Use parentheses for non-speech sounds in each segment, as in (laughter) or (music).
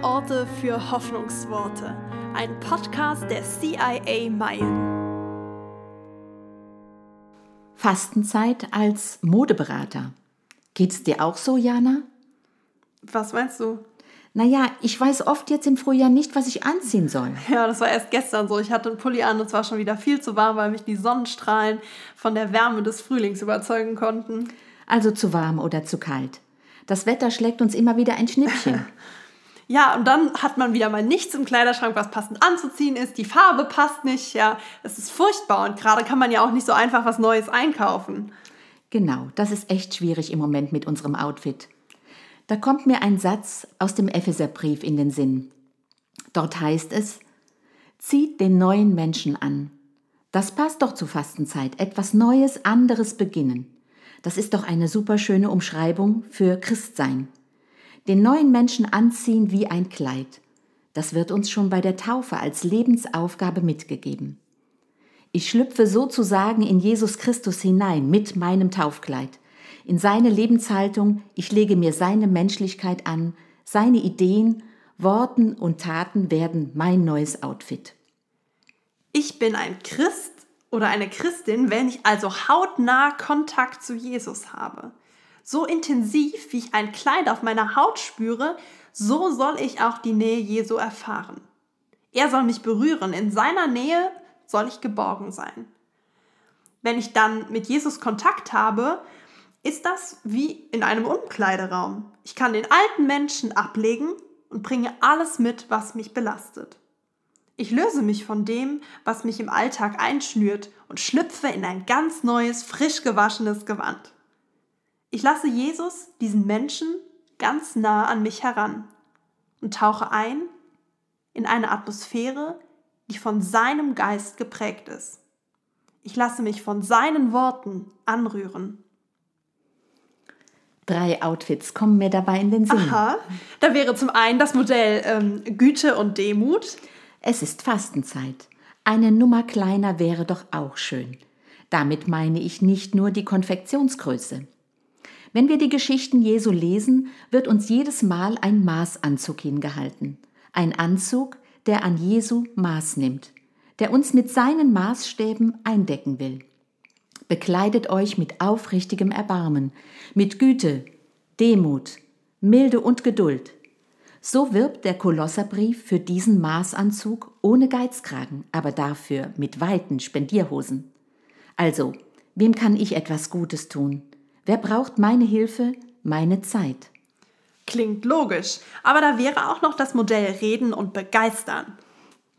Worte für Hoffnungsworte. Ein Podcast der CIA Meilen. Fastenzeit als Modeberater. Geht's dir auch so, Jana? Was meinst du? Naja, ich weiß oft jetzt im Frühjahr nicht, was ich anziehen soll. Ja, das war erst gestern so. Ich hatte einen Pulli an und es war schon wieder viel zu warm, weil mich die Sonnenstrahlen von der Wärme des Frühlings überzeugen konnten. Also zu warm oder zu kalt. Das Wetter schlägt uns immer wieder ein Schnippchen. (laughs) Ja, und dann hat man wieder mal nichts im Kleiderschrank, was passend anzuziehen ist. Die Farbe passt nicht. Ja, es ist furchtbar. Und gerade kann man ja auch nicht so einfach was Neues einkaufen. Genau, das ist echt schwierig im Moment mit unserem Outfit. Da kommt mir ein Satz aus dem Epheserbrief in den Sinn. Dort heißt es, zieht den neuen Menschen an. Das passt doch zur Fastenzeit. Etwas Neues, anderes beginnen. Das ist doch eine super schöne Umschreibung für Christsein. Den neuen Menschen anziehen wie ein Kleid. Das wird uns schon bei der Taufe als Lebensaufgabe mitgegeben. Ich schlüpfe sozusagen in Jesus Christus hinein mit meinem Taufkleid, in seine Lebenshaltung, ich lege mir seine Menschlichkeit an, seine Ideen, Worten und Taten werden mein neues Outfit. Ich bin ein Christ oder eine Christin, wenn ich also hautnah Kontakt zu Jesus habe. So intensiv, wie ich ein Kleid auf meiner Haut spüre, so soll ich auch die Nähe Jesu erfahren. Er soll mich berühren, in seiner Nähe soll ich geborgen sein. Wenn ich dann mit Jesus Kontakt habe, ist das wie in einem Umkleideraum. Ich kann den alten Menschen ablegen und bringe alles mit, was mich belastet. Ich löse mich von dem, was mich im Alltag einschnürt und schlüpfe in ein ganz neues, frisch gewaschenes Gewand. Ich lasse Jesus, diesen Menschen, ganz nah an mich heran und tauche ein in eine Atmosphäre, die von seinem Geist geprägt ist. Ich lasse mich von seinen Worten anrühren. Drei Outfits kommen mir dabei in den Sinn. Aha, da wäre zum einen das Modell ähm, Güte und Demut. Es ist Fastenzeit. Eine Nummer kleiner wäre doch auch schön. Damit meine ich nicht nur die Konfektionsgröße. Wenn wir die Geschichten Jesu lesen, wird uns jedes Mal ein Maßanzug hingehalten. Ein Anzug, der an Jesu Maß nimmt, der uns mit seinen Maßstäben eindecken will. Bekleidet euch mit aufrichtigem Erbarmen, mit Güte, Demut, Milde und Geduld, so wirbt der Kolosserbrief für diesen Maßanzug ohne Geizkragen, aber dafür mit weiten Spendierhosen. Also, wem kann ich etwas Gutes tun? Wer braucht meine Hilfe, meine Zeit? Klingt logisch, aber da wäre auch noch das Modell Reden und Begeistern.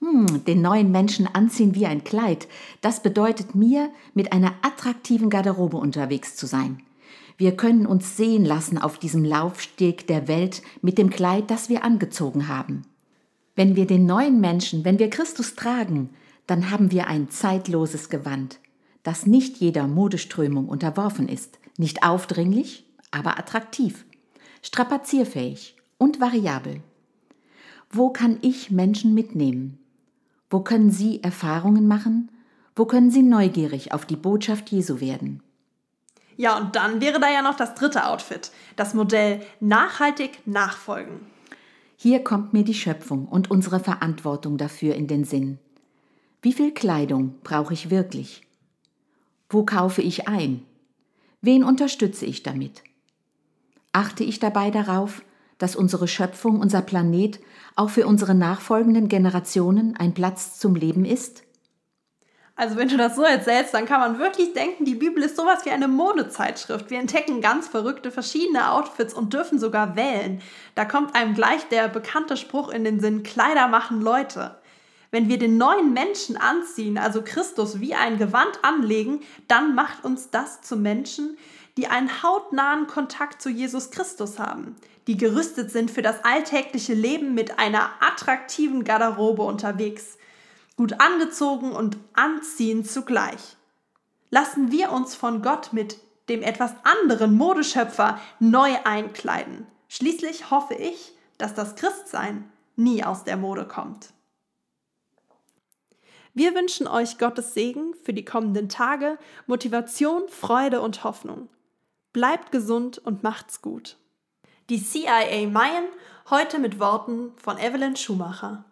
Hm, den neuen Menschen anziehen wie ein Kleid, das bedeutet mir, mit einer attraktiven Garderobe unterwegs zu sein. Wir können uns sehen lassen auf diesem Laufsteg der Welt mit dem Kleid, das wir angezogen haben. Wenn wir den neuen Menschen, wenn wir Christus tragen, dann haben wir ein zeitloses Gewand, das nicht jeder Modeströmung unterworfen ist, nicht aufdringlich, aber attraktiv, strapazierfähig und variabel. Wo kann ich Menschen mitnehmen? Wo können sie Erfahrungen machen? Wo können sie neugierig auf die Botschaft Jesu werden? Ja, und dann wäre da ja noch das dritte Outfit, das Modell nachhaltig nachfolgen. Hier kommt mir die Schöpfung und unsere Verantwortung dafür in den Sinn. Wie viel Kleidung brauche ich wirklich? Wo kaufe ich ein? Wen unterstütze ich damit? Achte ich dabei darauf, dass unsere Schöpfung, unser Planet auch für unsere nachfolgenden Generationen ein Platz zum Leben ist? Also wenn du das so erzählst, dann kann man wirklich denken, die Bibel ist sowas wie eine Modezeitschrift. Wir entdecken ganz verrückte verschiedene Outfits und dürfen sogar wählen. Da kommt einem gleich der bekannte Spruch in den Sinn, Kleider machen Leute. Wenn wir den neuen Menschen anziehen, also Christus wie ein Gewand anlegen, dann macht uns das zu Menschen, die einen hautnahen Kontakt zu Jesus Christus haben, die gerüstet sind für das alltägliche Leben mit einer attraktiven Garderobe unterwegs gut angezogen und anziehend zugleich. Lassen wir uns von Gott mit dem etwas anderen Modeschöpfer neu einkleiden. Schließlich hoffe ich, dass das Christsein nie aus der Mode kommt. Wir wünschen euch Gottes Segen für die kommenden Tage, Motivation, Freude und Hoffnung. Bleibt gesund und macht's gut. Die CIA Mayen Heute mit Worten von Evelyn Schumacher.